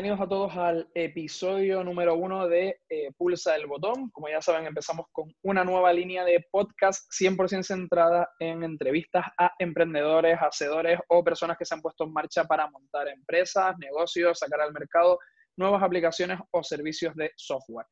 bienvenidos a todos al episodio número uno de eh, Pulsa el Botón. Como ya saben, empezamos con una nueva línea de podcast 100% centrada en entrevistas a emprendedores, hacedores o personas que se han puesto en marcha para montar empresas, negocios, sacar al mercado nuevas aplicaciones o servicios de software.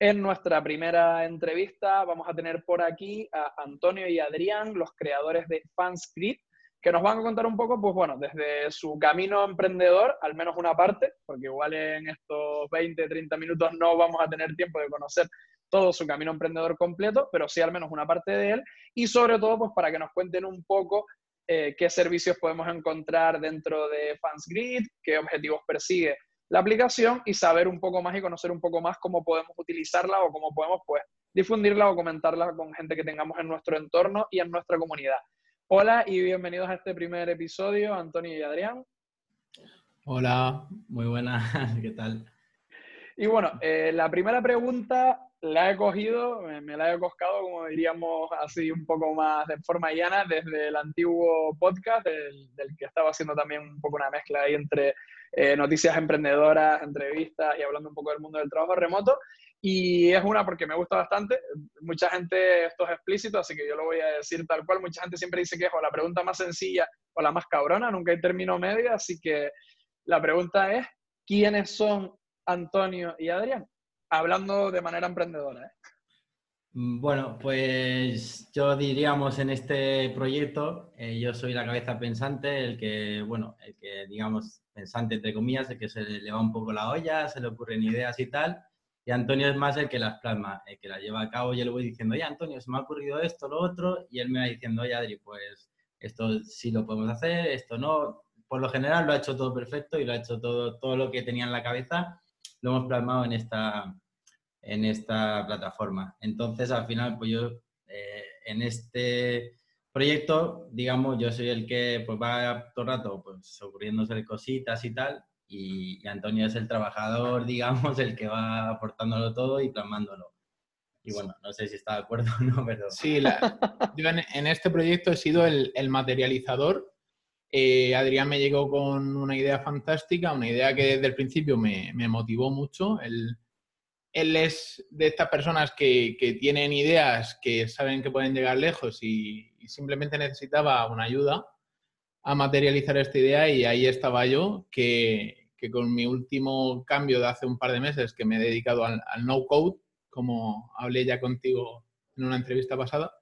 En nuestra primera entrevista vamos a tener por aquí a Antonio y Adrián, los creadores de Fanscript que nos van a contar un poco, pues bueno, desde su camino emprendedor, al menos una parte, porque igual en estos 20, 30 minutos no vamos a tener tiempo de conocer todo su camino emprendedor completo, pero sí al menos una parte de él, y sobre todo pues para que nos cuenten un poco eh, qué servicios podemos encontrar dentro de FansGrid, qué objetivos persigue la aplicación y saber un poco más y conocer un poco más cómo podemos utilizarla o cómo podemos pues difundirla o comentarla con gente que tengamos en nuestro entorno y en nuestra comunidad. Hola y bienvenidos a este primer episodio, Antonio y Adrián. Hola, muy buenas, ¿qué tal? Y bueno, eh, la primera pregunta la he cogido, me, la he coscado, como diríamos así un poco más de forma llana, desde el antiguo podcast, del, que estaba haciendo también un poco una mezcla ahí entre eh, noticias emprendedoras, entrevistas y hablando un poco del mundo del trabajo remoto. Y es una porque me gusta bastante. Mucha gente, esto es explícito, así que yo lo voy a decir tal cual. Mucha gente siempre dice que es o la pregunta más sencilla o la más cabrona, nunca hay término medio. Así que la pregunta es, ¿quiénes son Antonio y Adrián? Hablando de manera emprendedora. ¿eh? Mm, bueno, pues yo diríamos en este proyecto, eh, yo soy la cabeza pensante, el que, bueno, el que digamos pensante entre comillas, el que se le va un poco la olla, se le ocurren ideas y tal. Y Antonio es más el que las plasma, el que las lleva a cabo. Yo le voy diciendo, oye, Antonio, se me ha ocurrido esto, lo otro, y él me va diciendo, oye, Adri, pues esto sí lo podemos hacer, esto no. Por lo general lo ha hecho todo perfecto y lo ha hecho todo, todo lo que tenía en la cabeza, lo hemos plasmado en esta, en esta plataforma. Entonces, al final, pues yo eh, en este proyecto, digamos, yo soy el que pues, va todo el rato pues, ocurriéndose cositas y tal, y, Antonio es el trabajador, digamos, el que va aportándolo todo y plasmándolo. Y bueno, no sé si está de acuerdo o no, pero... Sí, yo en, este proyecto he sido el, materializador. Eh, Adrián me llegó con una idea fantástica, una idea que desde el principio me, motivó mucho. Él, es de estas personas que, que, tienen ideas, que saben que pueden llegar lejos y, y simplemente necesitaba una ayuda a materializar esta idea y ahí estaba yo, que, que con mi último cambio de hace un par de meses, que me he dedicado al, no code, como hablé ya contigo en una entrevista pasada,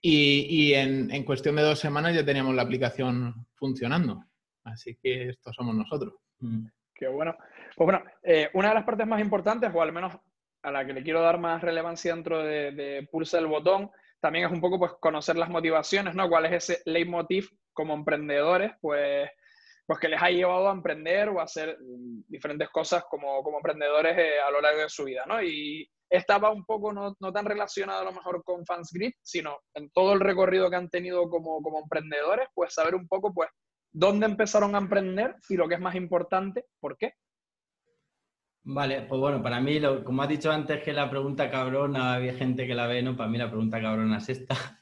y, en, cuestión de dos semanas ya teníamos la aplicación funcionando. Así que estos somos nosotros. Mm. Qué bueno. Pues bueno, eh, una de las partes más importantes, o al menos a la que le quiero dar más relevancia dentro de, de Pulsa el Botón, también es un poco pues conocer las motivaciones, ¿no? ¿Cuál es ese leitmotiv como emprendedores? Pues pues que les ha llevado a emprender o a hacer mm, diferentes cosas como, como emprendedores eh, a lo largo de su vida, ¿no? Y estaba un poco no, no, tan relacionado a lo mejor con FansGrid, sino en todo el recorrido que han tenido como, como emprendedores, pues saber un poco, pues, dónde empezaron a emprender y lo que es más importante, ¿por qué? Vale, pues bueno, para mí, como has dicho antes que la pregunta cabrona, había gente que la ve, ¿no? Para mí la pregunta cabrona es esta.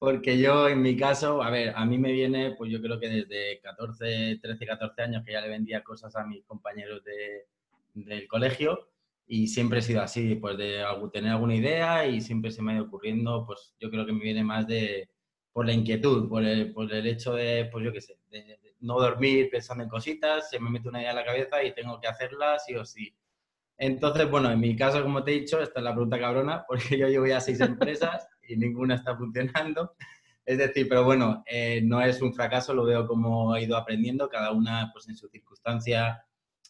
Porque yo, en mi caso, a ver, a mí me viene, pues yo creo que desde 14, 13, 14 años que ya le vendía cosas a mis compañeros de, del colegio y siempre he sido así, pues de tener alguna idea y siempre se me ha ido ocurriendo, pues yo creo que me viene más de, por la inquietud, por el, por el hecho de, pues yo qué sé, de, no dormir pensando en cositas, se me mete una idea en la cabeza y tengo que hacerla sí o sí. Entonces, bueno, en mi caso, como te he dicho, esta es la pregunta cabrona, porque yo llevo ya seis empresas y ninguna está funcionando. Es decir, pero bueno, eh, no es un fracaso, lo veo como he ido aprendiendo, cada una pues en su circunstancia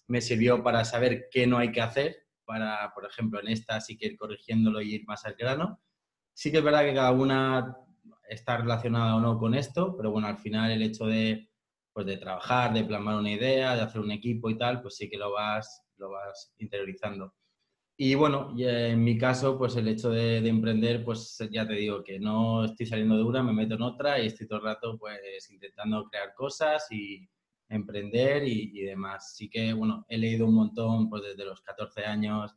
me sirvió para saber qué no hay que hacer, para, por ejemplo, en esta sí que ir corrigiéndolo y ir más al grano. Sí que es verdad que cada una está relacionada o no con esto, pero bueno, al final el hecho de, pues, de trabajar, de plasmar una idea, de hacer un equipo y tal, pues sí que lo vas, lo vas interiorizando. Y bueno, en mi caso, pues el hecho de, emprender, pues ya te digo que no estoy saliendo de una, me meto en otra y estoy todo el rato pues intentando crear cosas y emprender y, demás. Sí que, bueno, he leído un montón pues desde los 14 años,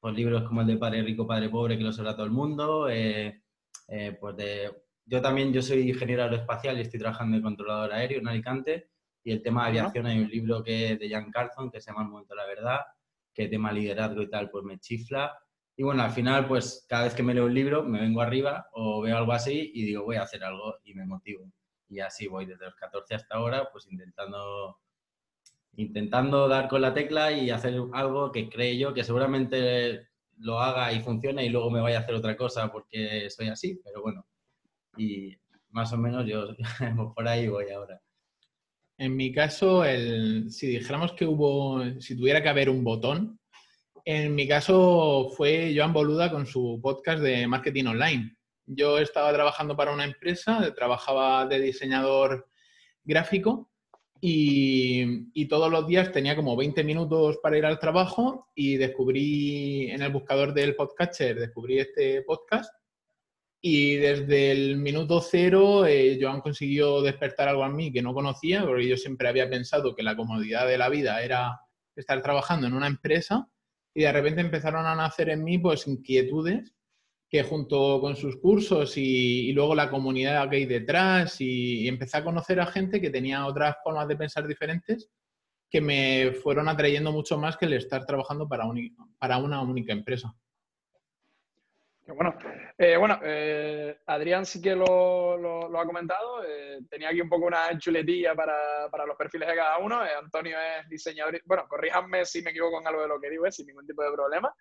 pues libros como el de Padre Rico, Padre Pobre, que lo sabrá todo el mundo. Eh, eh, pues de, yo también, yo soy ingeniero aeroespacial y estoy trabajando de controlador aéreo en Alicante Y el tema de aviación, hay un libro que de Jan Carlson que se llama El momento de la verdad, que tema liderazgo y tal, pues me chifla. Y bueno, al final, pues cada vez que me leo un libro, me vengo arriba o veo algo así y digo, voy a hacer algo y me motivo. Y así voy desde los 14 hasta ahora, pues intentando, intentando dar con la tecla y hacer algo que creo yo que seguramente lo haga y funcione y luego me vaya a hacer otra cosa porque soy así, pero bueno. Y más o menos yo por ahí voy ahora. En mi caso, si dijéramos que hubo, si tuviera que haber un botón, en mi caso fue Joan Boluda con su podcast de marketing online. Yo estaba trabajando para una empresa, trabajaba de diseñador gráfico y, y, todos los días tenía como 20 minutos para ir al trabajo y descubrí en el buscador del podcatcher, descubrí este podcast y desde el minuto cero, eh, Joan consiguió despertar algo en mí que no conocía, porque yo siempre había pensado que la comodidad de la vida era estar trabajando en una empresa, y de repente empezaron a nacer en mí pues inquietudes que junto con sus cursos y, luego la comunidad que hay detrás y, empecé a conocer a gente que tenía otras formas de pensar diferentes que me fueron atrayendo mucho más que el estar trabajando para una única empresa bueno. Eh, bueno, eh, Adrián sí que lo, ha comentado. Eh, tenía aquí un poco una chuletilla para, los perfiles de cada uno. Antonio es diseñador. Bueno, corríjanme si me equivoco en algo de lo que digo, sin ningún tipo de problema.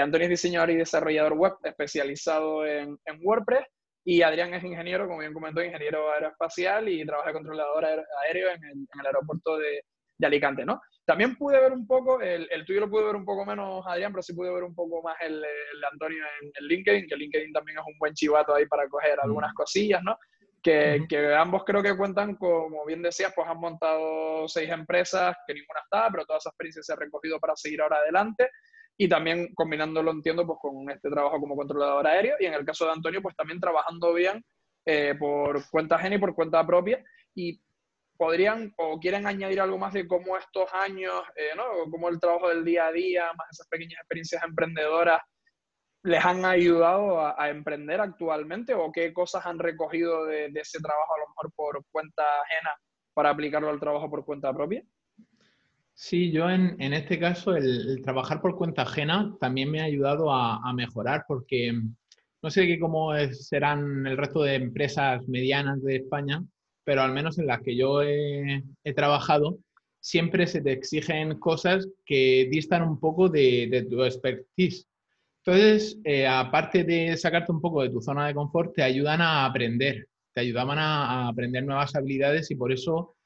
Antonio es diseñador y desarrollador web especializado en, WordPress. Y Adrián es ingeniero, como bien comentó, ingeniero aeroespacial y trabaja controlador aéreo en el aeropuerto de, de Alicante, ¿no? También pude ver un poco, el, tuyo lo pude ver un poco menos, Adrián, pero sí pude ver un poco más el, de Antonio en, el LinkedIn, que LinkedIn también es un buen chivato ahí para coger algunas cosillas, ¿no? Que, que, ambos creo que cuentan, como bien decías, pues han montado seis empresas, que ninguna está, pero toda esa experiencia se ha recogido para seguir ahora adelante. Y también combinándolo, entiendo, pues con este trabajo como controlador aéreo. Y en el caso de Antonio, pues también trabajando bien eh, por cuenta ajena y por cuenta propia. Y podrían o quieren añadir algo más de cómo estos años, eh, ¿no? Cómo el trabajo del día a día, más esas pequeñas experiencias emprendedoras, les han ayudado a, emprender actualmente o qué cosas han recogido de, ese trabajo a lo mejor por cuenta ajena para aplicarlo al trabajo por cuenta propia? Sí, yo en, este caso el, trabajar por cuenta ajena también me ha ayudado a, a mejorar porque no sé cómo serán el resto de empresas medianas de España, pero al menos en las que yo he, trabajado, siempre se te exigen cosas que distan un poco de, tu expertise. Entonces, eh, aparte de sacarte un poco de tu zona de confort, te ayudan a aprender, te ayudaban a, aprender nuevas habilidades y por eso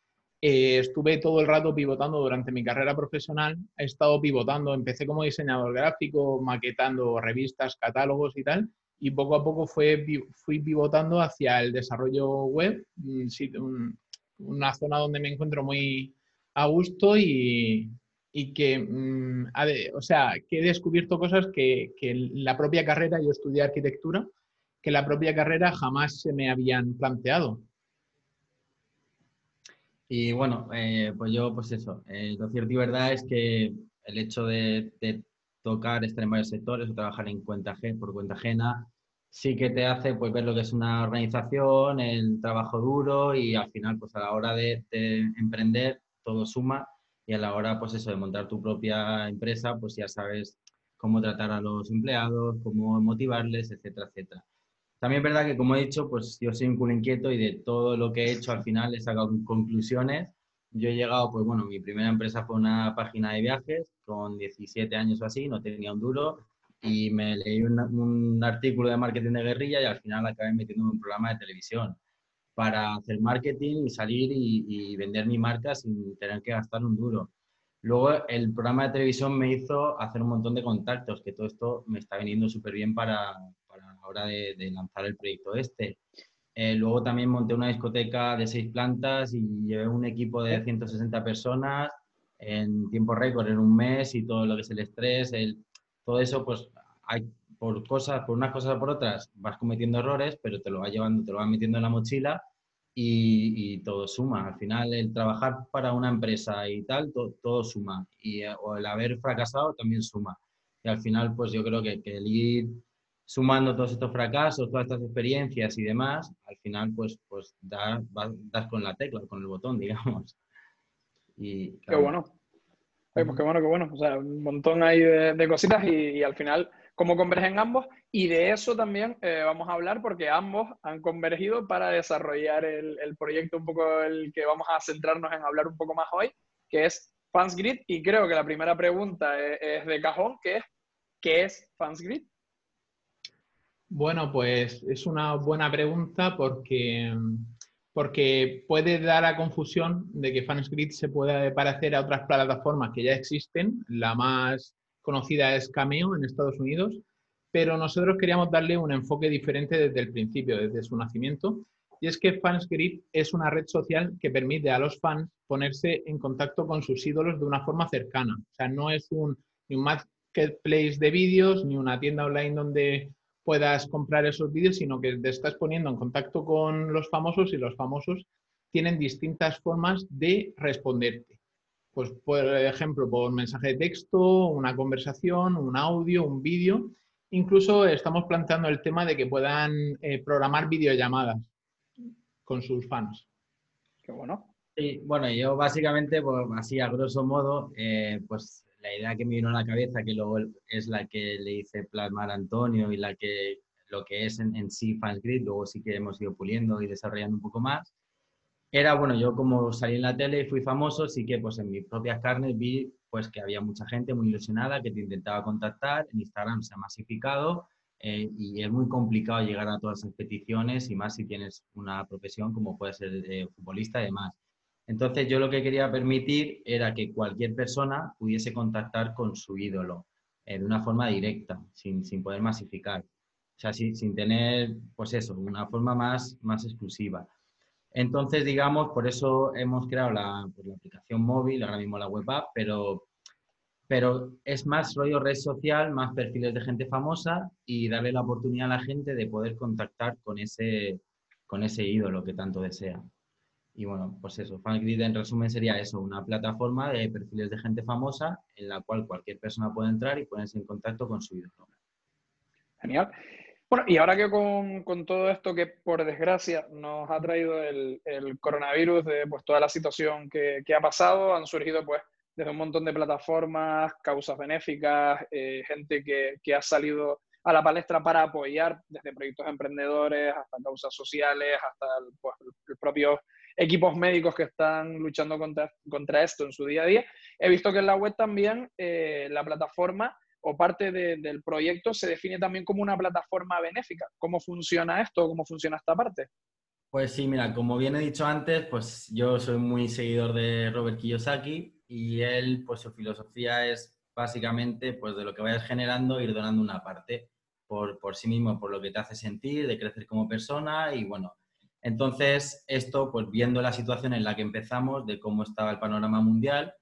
eh, estuve todo el rato pivotando durante mi carrera profesional. He estado pivotando, empecé como diseñador gráfico, maquetando revistas, catálogos y tal, y poco a poco fue, fui pivotando hacia el desarrollo web, una zona donde me encuentro muy a gusto y, y que, mm, o sea, que he descubierto cosas que, que la propia carrera, yo estudié arquitectura, que la propia carrera jamás se me habían planteado. Y bueno, eh, pues yo, pues eso, eh, lo cierto y verdad es que el hecho de, de tocar, estar en varios sectores o trabajar en cuenta por cuenta ajena, sí que te hace pues, ver lo que es una organización, el trabajo duro y al final, pues a la hora de, emprender, todo suma y a la hora, pues eso, de montar tu propia empresa, pues ya sabes cómo tratar a los empleados, cómo motivarles, etcétera, etcétera. También es verdad que, como he dicho, pues yo soy un culo inquieto y de todo lo que he hecho al final he sacado conclusiones yo he llegado, pues bueno, mi primera empresa fue una página de viajes con 17 años o así, no tenía un duro y me leí un, artículo de marketing de guerrilla y al final acabé metiendo un programa de televisión para hacer marketing y salir y, vender mi marca sin tener que gastar un duro. Luego el programa de televisión me hizo hacer un montón de contactos, que todo esto me está viniendo súper bien para, para la hora de lanzar el proyecto este. Eh, luego también monté una discoteca de seis plantas y llevé un equipo de 160 personas en tiempo récord, en un mes y todo lo que es el estrés, el, todo eso, pues hay por cosas, por unas cosas o por otras, vas cometiendo errores, pero te lo vas llevando, te lo vas metiendo en la mochila y, todo suma. Al final, el trabajar para una empresa y tal, todo suma. Y eh, o el haber fracasado también suma. Y al final, pues yo creo que, que el ir sumando todos estos fracasos, todas estas experiencias y demás, al final pues, pues das, das con la tecla, con el botón, digamos. Y, Qué bueno. pues qué bueno, qué bueno. O sea, un montón ahí de, cositas y, al final cómo convergen ambos. Y de eso también eh, vamos a hablar porque ambos han convergido para desarrollar el, el, proyecto un poco el que vamos a centrarnos en hablar un poco más hoy, que es FansGrid. Y creo que la primera pregunta es, es de cajón, que es ¿qué es FansGrid? Bueno, pues es una buena pregunta porque, porque puede dar a confusión de que FansGrid se puede parecer a otras plataformas que ya existen. La más conocida es Cameo en Estados Unidos, pero nosotros queríamos darle un enfoque diferente desde el principio, desde su nacimiento. Y es que FansGrid es una red social que permite a los fans ponerse en contacto con sus ídolos de una forma cercana. O sea, no es un, un marketplace de vídeos ni una tienda online donde puedas comprar esos vídeos, sino que te estás poniendo en contacto con los famosos y los famosos tienen distintas formas de responderte. Pues, por ejemplo, por mensaje de texto, una conversación, un audio, un vídeo. Incluso estamos planteando el tema de que puedan eh, programar videollamadas con sus fans. Qué bueno. Sí, bueno, yo básicamente, pues, así a grosso modo, eh, pues la idea que me vino a la cabeza, que luego es la que le hice plasmar a Antonio y la que lo que es en, sí FansGrid, luego sí que hemos ido puliendo y desarrollando un poco más, era, bueno, yo como salí en la tele y fui famoso, sí que pues en mis propias carnes vi pues que había mucha gente muy ilusionada que te intentaba contactar, en Instagram se ha masificado eh, y es muy complicado llegar a todas esas peticiones y más si tienes una profesión como puede ser de futbolista y demás. Entonces yo lo que quería permitir era que cualquier persona pudiese contactar con su ídolo eh, de una forma directa, sin, sin, poder masificar. O sea, sin, sin tener, pues eso, una forma más, más exclusiva. Entonces, digamos, por eso hemos creado la, pues, la, aplicación móvil, ahora mismo la web app, pero, pero es más rollo red social, más perfiles de gente famosa y darle la oportunidad a la gente de poder contactar con ese, con ese ídolo que tanto desea. Y bueno, pues eso, FanGrid en resumen sería eso, una plataforma de perfiles de gente famosa en la cual cualquier persona puede entrar y ponerse en contacto con su ídolo. Genial. Bueno, y ahora que con, con, todo esto que por desgracia nos ha traído el, el coronavirus, de pues toda la situación que, que, ha pasado, han surgido pues desde un montón de plataformas, causas benéficas, eh, gente que, que, ha salido a la palestra para apoyar desde proyectos emprendedores hasta causas sociales, hasta pues, el propio equipos médicos que están luchando contra, contra esto en su día a día. He visto que en la web también eh, la plataforma o parte de, del proyecto se define también como una plataforma benéfica. ¿Cómo funciona esto? ¿Cómo funciona esta parte? Pues sí, mira, como bien he dicho antes, pues yo soy muy seguidor de Robert Kiyosaki y él, pues su filosofía es básicamente, pues de lo que vayas generando, ir donando una parte por, por sí mismo, por lo que te hace sentir, de crecer como persona y bueno, entonces, esto, pues viendo la situación en la que empezamos, de cómo estaba el panorama mundial,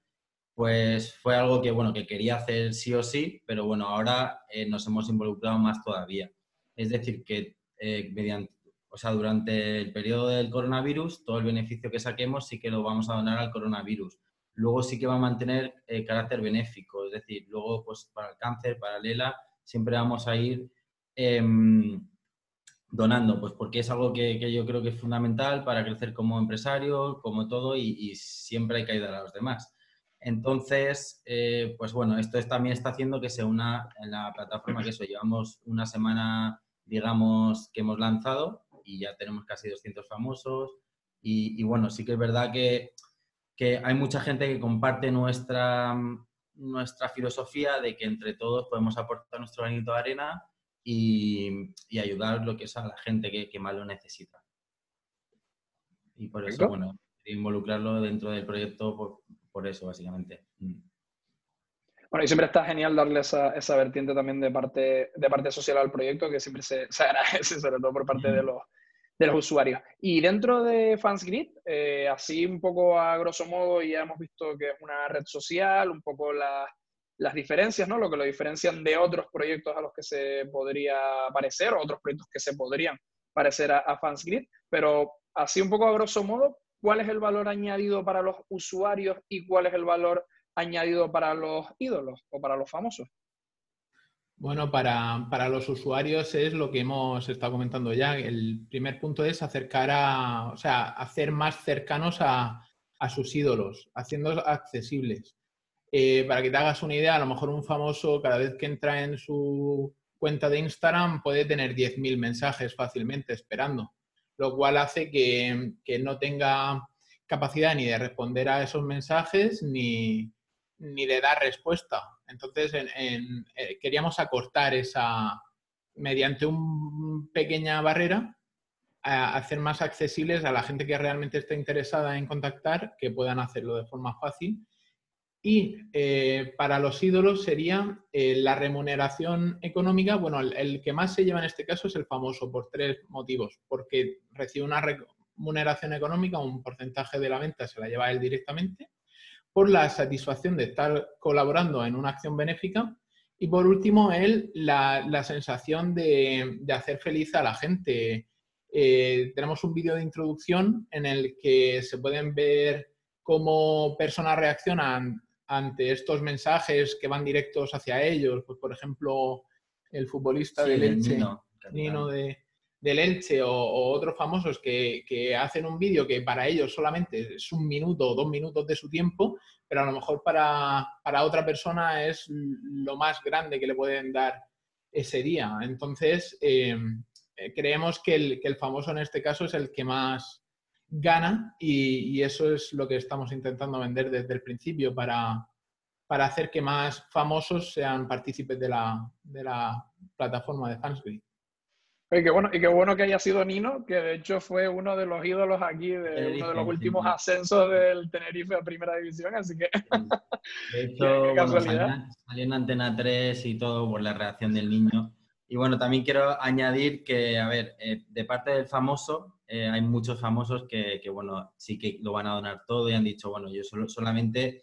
pues fue algo que, bueno, que quería hacer sí o sí, pero bueno, ahora eh, nos hemos involucrado más todavía. Es decir, que eh, mediante, o sea, durante el periodo del coronavirus, todo el beneficio que saquemos sí que lo vamos a donar al coronavirus. Luego sí que va a mantener eh, carácter benéfico, es decir, luego pues para el cáncer, para Lela, siempre vamos a ir em, donando, pues porque es algo que, yo creo que es fundamental para crecer como empresario, como todo, y, siempre hay que ayudar a los demás. Entonces, eh, pues bueno, esto también está haciendo que se una en la plataforma que eso, llevamos una semana, digamos, que hemos lanzado y ya tenemos casi 200 famosos. Y, bueno, sí que es verdad que, que, hay mucha gente que comparte nuestra, nuestra filosofía de que entre todos podemos aportar nuestro granito de arena y, ayudar lo que es a la gente que, más lo necesita. Y por eso, bueno, involucrarlo dentro del proyecto por, eso, básicamente. Mm. Bueno, y siempre está genial darle esa, esa, vertiente también de parte, de parte social al proyecto, que siempre se, se agradece, sobre todo por parte de, los, de los usuarios. Y dentro de FansGrid, eh, así un poco a grosso modo, ya hemos visto que es una red social, un poco la, las diferencias, ¿no? Lo que lo diferencian de otros proyectos a los que se podría parecer, o otros proyectos que se podrían parecer a, FansGrid, pero así un poco a grosso modo, ¿cuál es el valor añadido para los usuarios y cuál es el valor añadido para los ídolos o para los famosos? Bueno, para, para, los usuarios es lo que hemos estado comentando ya. El primer punto es acercar a, o sea, hacer más cercanos a, a sus ídolos, haciendo accesibles. Eh, para que te hagas una idea, a lo mejor un famoso cada vez que entra en su cuenta de Instagram puede tener 10.000 mensajes fácilmente esperando, lo cual hace que, no tenga capacidad ni de responder a esos mensajes ni, de dar respuesta. Entonces, eh, queríamos acortar esa, mediante una pequeña barrera, a hacer más accesibles a la gente que realmente está interesada en contactar, que puedan hacerlo de forma fácil y eh, para los ídolos sería eh, la remuneración económica. Bueno, el, que más se lleva en este caso es el famoso por tres motivos. Porque recibe una remuneración económica, un porcentaje de la venta se la lleva él directamente. Por la satisfacción de estar colaborando en una acción benéfica. Y por último, él la, sensación de, hacer feliz a la gente. Eh, tenemos un vídeo de introducción en el que se pueden ver cómo personas reaccionan ante estos mensajes que van directos hacia ellos, pues por ejemplo el futbolista del Elche, Nino, de, del Elche o, otros famosos que, hacen un vídeo que para ellos solamente es un minuto o dos minutos de su tiempo, pero a lo mejor para, otra persona es lo más grande que le pueden dar ese día. Entonces, eh, creemos que el, que el famoso en este caso es el que más gana y, eso es lo que estamos intentando vender desde el principio para, para hacer que más famosos sean partícipes de la, de la plataforma de Fansgrid. Y qué, bueno, y qué bueno que haya sido Nino, que de hecho fue uno de los ídolos aquí de uno de los últimos ascensos del Tenerife a Primera División, así que... De hecho, salió, en Antena 3 y todo por la reacción del niño. Y bueno, también quiero añadir que, a ver, eh, de parte del famoso, eh, hay muchos famosos que, bueno, sí que lo van a donar todo y han dicho, bueno, yo solo, solamente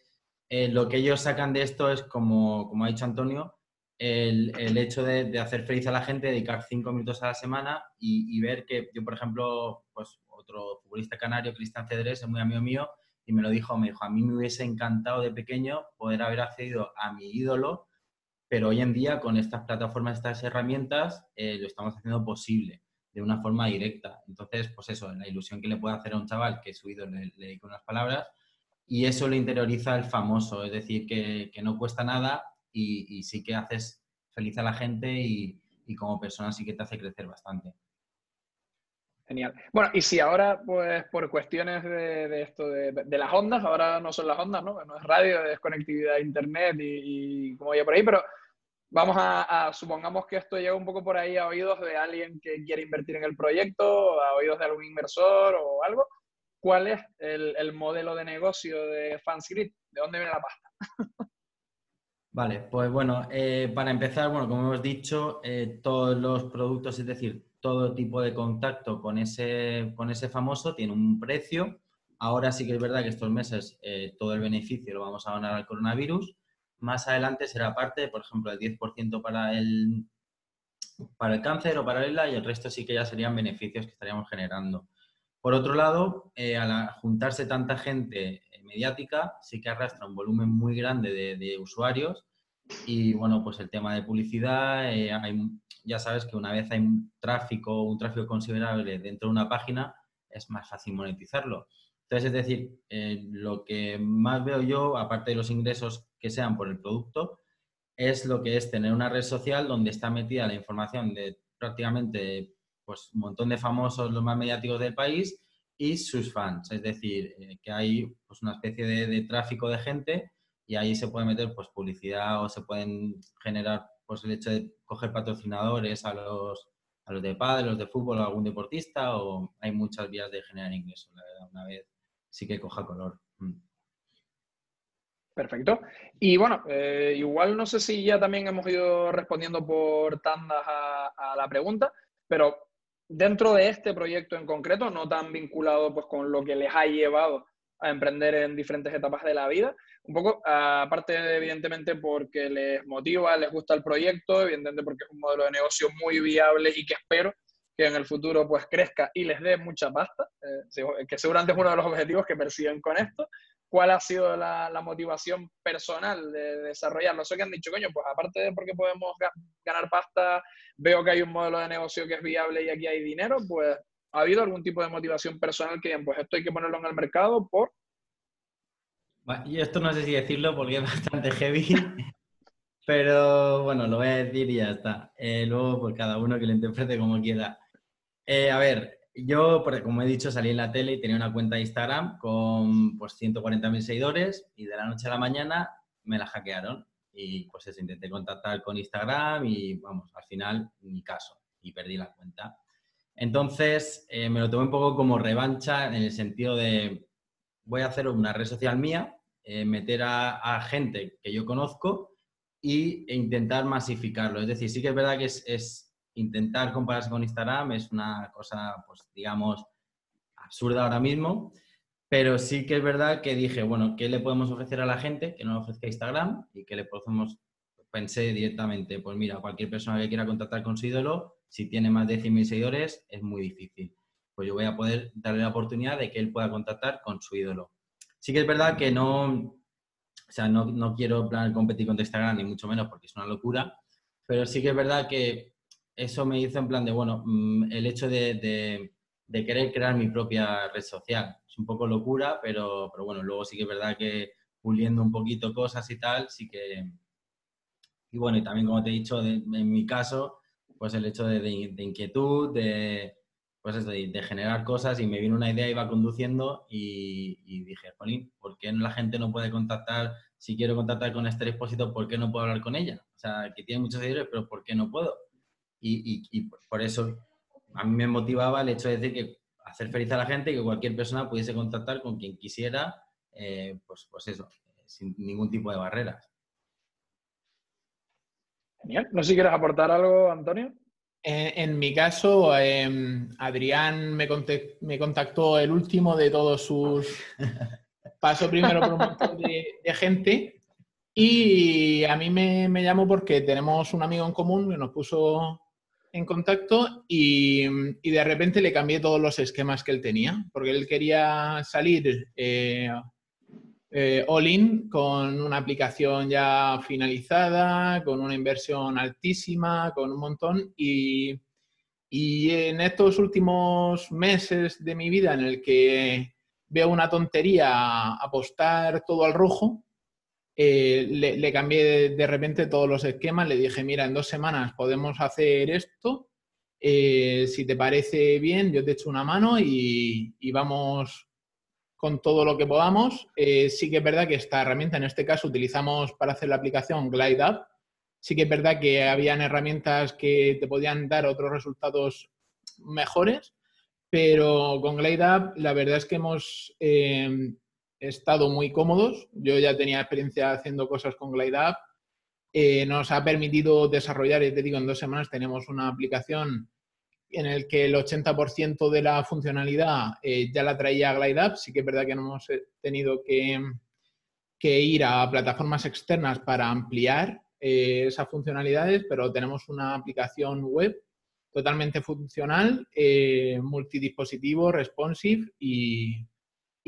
eh, lo que ellos sacan de esto es, como, como ha dicho Antonio, el, el hecho de, hacer feliz a la gente, dedicar cinco minutos a la semana y, ver que yo, por ejemplo, pues otro futbolista canario, Cristian Cedrés, es muy amigo mío y me lo dijo, me dijo, a mí me hubiese encantado de pequeño poder haber accedido a mi ídolo, pero hoy en día con estas plataformas, estas herramientas, eh, lo estamos haciendo posible de una forma directa. Entonces, pues eso, la ilusión que le puede hacer a un chaval que su ídolo le, le dedica unas palabras y eso lo interioriza el famoso, es decir, que, no cuesta nada y, sí que haces feliz a la gente y, como persona sí que te hace crecer bastante. Genial. Bueno, y si ahora, pues por cuestiones de, esto, de, las ondas, ahora no son las ondas, ¿no? No es radio, es conectividad a internet y, y como ya por ahí, pero vamos a, supongamos que esto llega un poco por ahí a oídos de alguien que quiere invertir en el proyecto, a oídos de algún inversor o algo. ¿Cuál es el, modelo de negocio de Fanscript? ¿De dónde viene la pasta? Vale, pues bueno, eh, para empezar, bueno, como hemos dicho, eh, todos los productos, es decir, todo tipo de contacto con ese, con ese famoso tiene un precio. Ahora sí que es verdad que estos meses eh, todo el beneficio lo vamos a ganar al coronavirus más adelante será parte, por ejemplo, el 10% para el, para el cáncer o para el ELA y el resto sí que ya serían beneficios que estaríamos generando. Por otro lado, eh, al juntarse tanta gente mediática, sí que arrastra un volumen muy grande de, usuarios y bueno, pues el tema de publicidad, eh, ya sabes que una vez hay un tráfico, un tráfico considerable dentro de una página, es más fácil monetizarlo. Entonces, es decir, lo que más veo yo, aparte de los ingresos que sean por el producto, es lo que es tener una red social donde está metida la información de prácticamente pues, un montón de famosos, los más mediáticos del país, y sus fans. Es decir, eh, que hay pues, una especie de, tráfico de gente y ahí se puede meter pues, publicidad o se pueden generar pues, el hecho de coger patrocinadores a los, a los de padre, los de fútbol o algún deportista, o hay muchas vías de generar ingresos, la verdad, una vez sí que coja color. Mm. Perfecto. Y bueno, eh, igual no sé si ya también hemos ido respondiendo por tandas a, la pregunta, pero dentro de este proyecto en concreto, no tan vinculado pues con lo que les ha llevado a emprender en diferentes etapas de la vida, un poco, aparte evidentemente porque les motiva, les gusta el proyecto, evidentemente porque es un modelo de negocio muy viable y que espero que en el futuro pues crezca y les dé mucha pasta, eh, que seguramente es uno de los objetivos que persiguen con esto, cuál ha sido la, motivación personal de, desarrollarlo. Eso que han dicho, coño, pues aparte de porque podemos ganar pasta, veo que hay un modelo de negocio que es viable y aquí hay dinero, pues ha habido algún tipo de motivación personal que, bien, pues esto hay que ponerlo en el mercado por... Y esto no sé si decirlo porque es bastante heavy, pero bueno, lo voy a decir y ya está. Eh, luego, pues cada uno que lo interprete como quiera. Eh, a ver, yo, como he dicho, salí en la tele y tenía una cuenta de Instagram con pues 140.000 seguidores y de la noche a la mañana me la hackearon. Y pues eso, intenté contactar con Instagram y vamos, al final ni caso y perdí la cuenta. Entonces eh, me lo tomé un poco como revancha en el sentido de voy a hacer una red social mía, eh, meter a, gente que yo conozco y, e intentar masificarlo. Es decir, sí que es verdad que es, intentar compararse con Instagram, es una cosa, pues digamos, absurda ahora mismo, pero sí que es verdad que dije, bueno, ¿qué le podemos ofrecer a la gente que no le ofrezca Instagram? Y que le podemos, pensé directamente, pues mira, cualquier persona que quiera contactar con su ídolo, si tiene más de 100.000 seguidores, es muy difícil. Pues yo voy a poder darle la oportunidad de que él pueda contactar con su ídolo. Sí que es verdad que no, o sea, no, no quiero plan, competir con Instagram, ni mucho menos, porque es una locura, pero sí que es verdad que eso me hizo en plan de, bueno, mm, el hecho de de querer crear mi propia red social. Es un poco locura, pero, pero bueno, luego sí que es verdad que puliendo un poquito cosas y tal, sí que... Y bueno, y también como te he dicho, en mi caso, pues el hecho de, inquietud, de, pues eso, de, generar cosas y me vino una idea, iba conduciendo y, dije, Jolín, ¿por qué la gente no puede contactar? Si quiero contactar con este expósito, ¿por qué no puedo hablar con ella? O sea, que tiene muchos seguidores, pero ¿por qué no puedo? Y, y, y por eso a mí me motivaba el hecho de decir que hacer feliz a la gente y que cualquier persona pudiese contactar con quien quisiera, eh, pues, pues eso, sin ningún tipo de barreras. Genial. No sé si quieres aportar algo, Antonio. En, mi caso, em, Adrián me, contactó el último de todos sus... Paso primero por un montón de, gente y a mí me, me, llamó porque tenemos un amigo en común que nos puso en contacto y, de repente le cambié todos los esquemas que él tenía, porque él quería salir eh, eh, all-in con una aplicación ya finalizada, con una inversión altísima, con un montón. Y, y en estos últimos meses de mi vida en el que veo una tontería apostar todo al rojo, eh, le, cambié de, repente todos los esquemas, le dije, mira, en dos semanas podemos hacer esto, eh, si te parece bien, yo te echo una mano y, vamos con todo lo que podamos. Eh, sí que es verdad que esta herramienta, en este caso, utilizamos para hacer la aplicación GlideUp. Sí que es verdad que habían herramientas que te podían dar otros resultados mejores, pero con GlideUp la verdad es que hemos estado muy cómodos. Yo ya tenía experiencia haciendo cosas con GlideUp. Eh, nos ha permitido desarrollar, y te digo, en dos semanas tenemos una aplicación en el que el 80% de la funcionalidad eh, ya la traía GlideUp. Sí que es verdad que no hemos eh, tenido que, ir a plataformas externas para ampliar esas funcionalidades, pero tenemos una aplicación web totalmente funcional, multidispositivo, responsive y,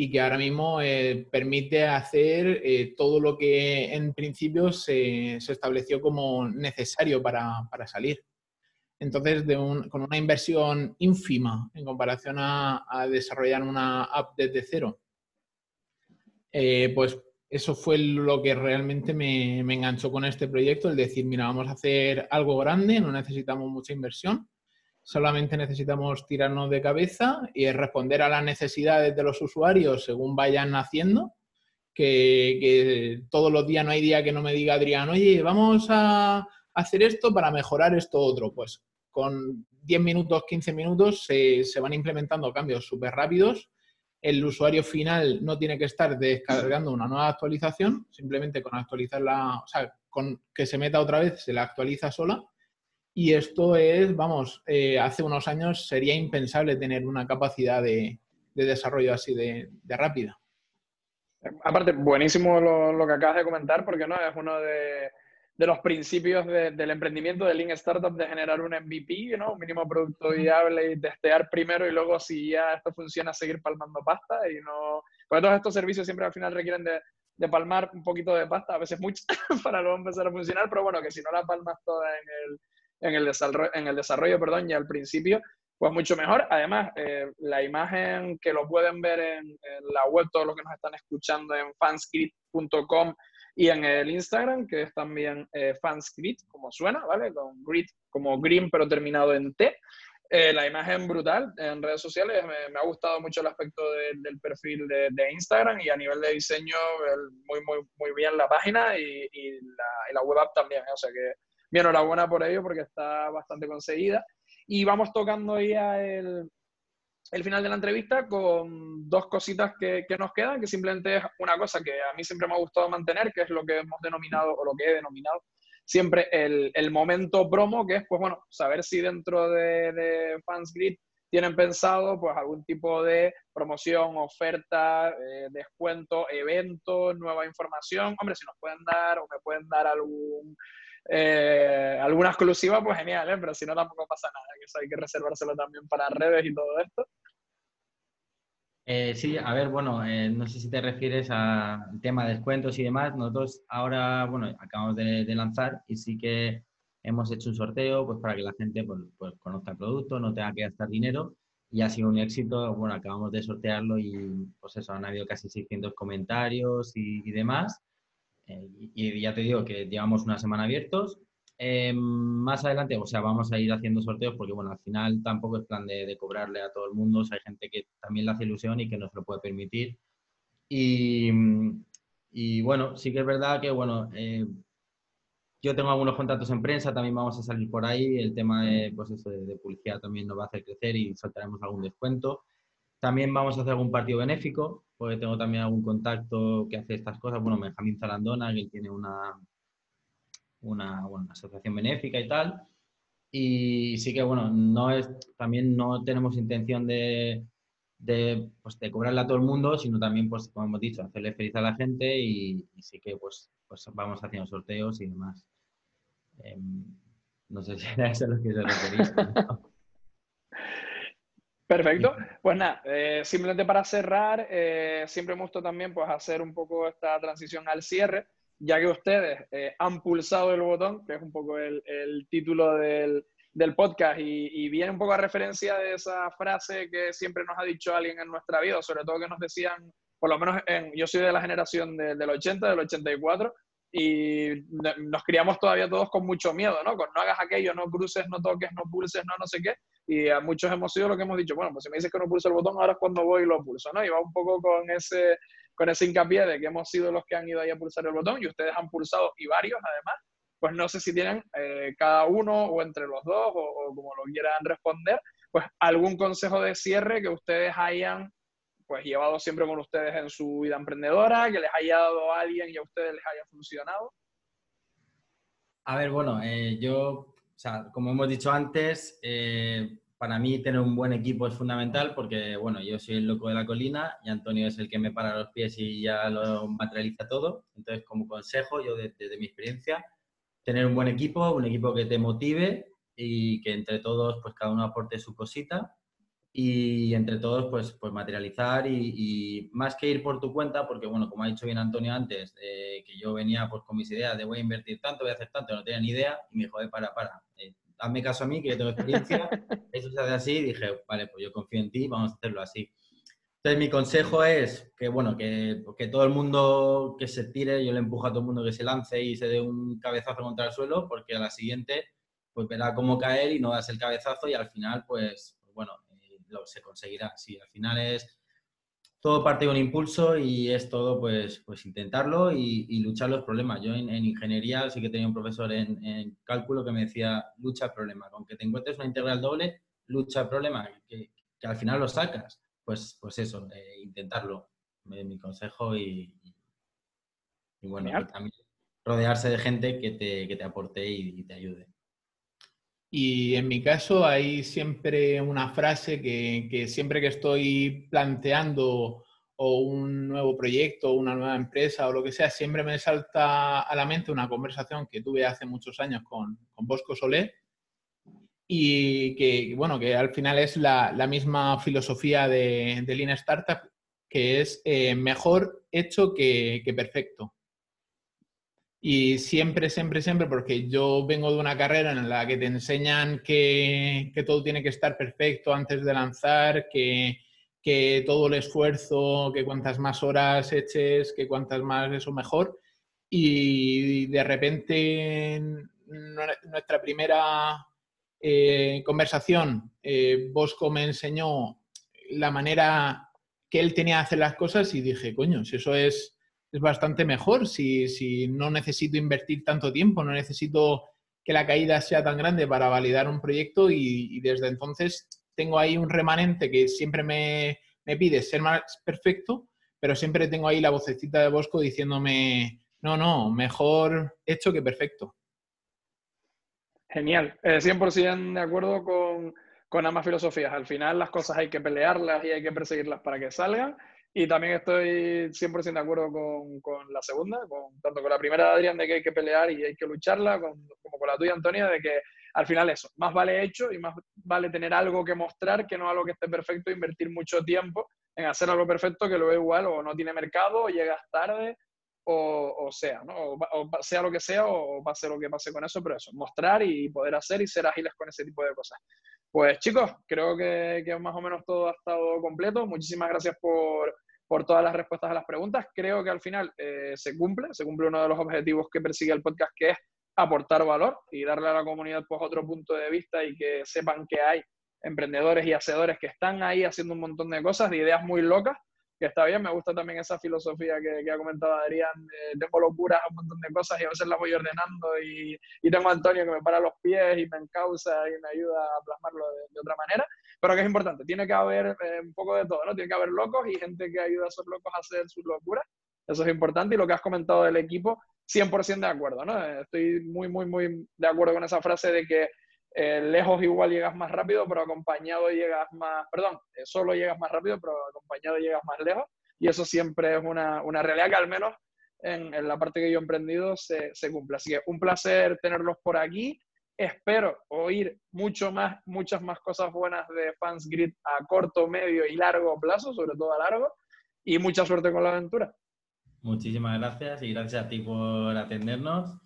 y que ahora mismo eh, permite hacer eh, todo lo que en principio se, estableció como necesario para, salir. Entonces, con una inversión ínfima en comparación a, desarrollar una app desde cero, eh, pues eso fue lo que realmente me, me enganchó con este proyecto, el decir, mira, vamos a hacer algo grande, no necesitamos mucha inversión solamente necesitamos tirarnos de cabeza y responder a las necesidades de los usuarios según vayan haciendo. Que, todos los días no hay día que no me diga Adrián, oye, vamos a hacer esto para mejorar esto otro. Pues con 10 minutos, 15 minutos se, van implementando cambios súper rápidos. El usuario final no tiene que estar descargando una nueva actualización, simplemente con actualizarla, o sea, con que se meta otra vez, se la actualiza sola y esto es, vamos, eh, hace unos años sería impensable tener una capacidad de, desarrollo así de, rápida. Aparte, buenísimo lo, que acabas de comentar, porque no es uno de, los principios del emprendimiento de Lean Startup de generar un MVP, ¿no? un mínimo producto viable y testear primero y luego si ya esto funciona seguir palmando pasta y no... Porque todos estos servicios siempre al final requieren de, de palmar un poquito de pasta, a veces mucho, para luego empezar a funcionar, pero bueno, que si no la palmas toda en el, en el, desarrollo, en el desarrollo perdón, y al principio, pues mucho mejor. Además, eh, la imagen que lo pueden ver en, la web, todos los que nos están escuchando en fanscript.com y en el Instagram, que es también eh, fanscript, como suena, ¿vale? Con grit, como green, pero terminado en T. Eh, la imagen brutal en redes sociales, me, ha gustado mucho el aspecto del perfil de, Instagram y a nivel de diseño, muy, muy, muy bien la página y, la, y la web app también. O sea que, bien, enhorabuena por ello porque está bastante conseguida. Y vamos tocando ya el, el final de la entrevista con dos cositas que, que, nos quedan, que simplemente es una cosa que a mí siempre me ha gustado mantener, que es lo que hemos denominado, o lo que he denominado siempre el, el momento promo, que es, pues bueno, saber si dentro de, de FansGrid tienen pensado pues algún tipo de promoción, oferta, eh, descuento, evento, nueva información. Hombre, si nos pueden dar o me pueden dar algún eh, alguna exclusiva, pues genial, ¿eh? pero si no tampoco pasa nada, que eso hay que reservárselo también para redes y todo esto. Eh, sí, a ver, bueno, eh, no sé si te refieres al tema de descuentos y demás. Nosotros ahora, bueno, acabamos de, lanzar y sí que hemos hecho un sorteo pues para que la gente pues, pues, conozca el producto, no tenga que gastar dinero y ha sido un éxito. Bueno, acabamos de sortearlo y pues eso, han habido casi 600 comentarios y demás. Eh, y ya te digo que llevamos una semana abiertos. Eh, más adelante, o sea, vamos a ir haciendo sorteos porque, bueno, al final tampoco es plan de, cobrarle a todo el mundo. O sea, hay gente que también le hace ilusión y que no se lo puede permitir. Y, y bueno, sí que es verdad que, bueno, eh, yo tengo algunos contactos en prensa, también vamos a salir por ahí. El tema de, pues eso, de, de publicidad también nos va a hacer crecer y soltaremos algún descuento. También vamos a hacer algún partido benéfico, porque tengo también algún contacto que hace estas cosas. Bueno, Benjamín Zarandona, que tiene una, una, asociación benéfica y tal. Y sí que, bueno, no es, también no tenemos intención de, de, pues, de cobrarle a todo el mundo, sino también, pues, como hemos dicho, hacerle feliz a la gente y, sí que, pues, pues vamos haciendo sorteos y demás. Em, no sé si era eso lo que se referís. Perfecto. Pues nada, eh, simplemente para cerrar, eh, siempre me gusta también pues, hacer un poco esta transición al cierre, ya que ustedes eh, han pulsado el botón, que es un poco el, título del, podcast, y, viene un poco a referencia de esa frase que siempre nos ha dicho alguien en nuestra vida, sobre todo que nos decían, por lo menos en, yo soy de la generación del 80, del 84, y nos criamos todavía todos con mucho miedo, ¿no? Con no hagas aquello, no cruces, no toques, no pulses, no no sé qué. Y a muchos hemos sido lo que hemos dicho, bueno, pues si me dices que no pulso el botón, ahora es cuando voy y lo pulso, ¿no? Y va un poco con ese, con ese hincapié de que hemos sido los que han ido ahí a pulsar el botón y ustedes han pulsado y varios además. Pues no sé si tienen eh, cada uno o entre los dos o, o como lo quieran responder, pues algún consejo de cierre que ustedes hayan pues llevado siempre con ustedes en su vida emprendedora, que les haya dado a alguien y a ustedes les haya funcionado? A ver, bueno, eh, yo, o sea, como hemos dicho antes, eh, para mí tener un buen equipo es fundamental porque, bueno, yo soy el loco de la colina y Antonio es el que me para los pies y ya lo materializa todo. Entonces, como consejo, yo desde mi experiencia, tener un buen equipo, un equipo que te motive y que entre todos, pues cada uno aporte su cosita y entre todos pues, pues materializar y, más que ir por tu cuenta, porque bueno, como ha dicho bien Antonio antes, eh, que yo venía pues con mis ideas de voy a invertir tanto, voy a hacer tanto, no tenía ni idea y me dijo, eh, para, para, eh, hazme caso a mí, que yo tengo experiencia, eso se hace así y dije, vale, pues yo confío en ti, vamos a hacerlo así. Entonces mi consejo es que bueno, que, que todo el mundo que se tire, yo le empujo a todo el mundo que se lance y se dé un cabezazo contra el suelo, porque a la siguiente pues verá cómo caer y no das el cabezazo y al final pues bueno, lo, se conseguirá. Sí, al final es todo parte de un impulso y es todo pues, pues intentarlo y, luchar los problemas. Yo en, ingeniería sí que tenía un profesor en, cálculo que me decía lucha el problema. Aunque te encuentres una integral doble, lucha el problema, que, al final lo sacas. Pues, pues eso, eh, intentarlo. mi consejo y, bueno, también rodearse de gente que te, que te aporte y te ayude. Y en mi caso hay siempre una frase que, siempre que estoy planteando o un nuevo proyecto, una nueva empresa o lo que sea, siempre me salta a la mente una conversación que tuve hace muchos años con, Bosco Solé y que, bueno, que al final es la, misma filosofía de, de Lean Startup, que es eh, mejor hecho que perfecto. Y siempre, siempre, siempre, porque yo vengo de una carrera en la que te enseñan que, que todo tiene que estar perfecto antes de lanzar, que, que, todo el esfuerzo, que cuantas más horas eches, que cuantas más eso mejor. Y de repente nuestra primera eh, conversación, eh, Bosco me enseñó la manera que él tenía de hacer las cosas y dije, coño, si eso es es bastante mejor si, si no necesito invertir tanto tiempo, no necesito que la caída sea tan grande para validar un proyecto y, desde entonces tengo ahí un remanente que siempre me, me, pide ser más perfecto, pero siempre tengo ahí la vocecita de Bosco diciéndome, no, no, mejor hecho que perfecto. Genial, 100% de acuerdo con, con ambas filosofías. Al final las cosas hay que pelearlas y hay que perseguirlas para que salgan y también estoy 100% de acuerdo con, con, la segunda, con, tanto con la primera de Adrián de que hay que pelear y hay que lucharla, como con la tuya, Antonia, de que al final eso, más vale hecho y más vale tener algo que mostrar que no algo que esté perfecto, invertir mucho tiempo en hacer algo perfecto que luego igual o no tiene mercado o llegas tarde o, o sea, ¿no? O, sea lo que sea o pase lo que pase con eso, pero eso, mostrar y poder hacer y ser ágiles con ese tipo de cosas. Pues chicos, creo que más o menos todo ha estado completo. Muchísimas gracias por, por todas las respuestas a las preguntas. Creo que al final eh, se cumple, se cumple uno de los objetivos que persigue el podcast, que es aportar valor y darle a la comunidad pues otro punto de vista y que sepan que hay emprendedores y hacedores que están ahí haciendo un montón de cosas, de ideas muy locas, que está bien, me gusta también esa filosofía que, ha comentado Adrián, tengo locuras, un montón de cosas y a veces las voy ordenando y, y, tengo a Antonio que me para los pies y me encausa y me ayuda a plasmarlo de, otra manera, pero que es importante, tiene que haber eh, un poco de todo, ¿no? Tiene que haber locos y gente que ayuda a esos locos a hacer sus locuras, eso es importante y lo que has comentado del equipo, 100% de acuerdo, ¿no? Estoy muy, muy, muy de acuerdo con esa frase de que eh, lejos igual llegas más rápido, pero acompañado llegas más, perdón, eh, solo llegas más rápido, pero acompañado llegas más lejos. Y eso siempre es una, una realidad que al menos en, en, la parte que yo he emprendido se, se, cumple. Así que un placer tenerlos por aquí. Espero oír mucho más, muchas más cosas buenas de Fans Grid a corto, medio y largo plazo, sobre todo a largo. Y mucha suerte con la aventura. Muchísimas gracias y gracias a ti por atendernos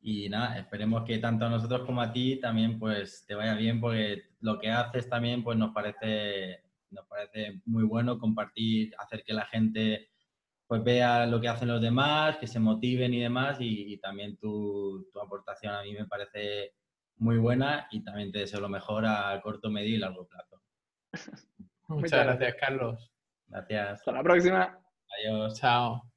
y nada, esperemos que tanto a nosotros como a ti también pues te vaya bien porque lo que haces también pues nos parece, nos parece muy bueno compartir, hacer que la gente pues vea lo que hacen los demás, que se motiven y demás y, también tu, tu, aportación a mí me parece muy buena y también te deseo lo mejor a corto, medio y largo plazo. Muchas gracias, Carlos. Gracias. Hasta la próxima. Adiós. Chao.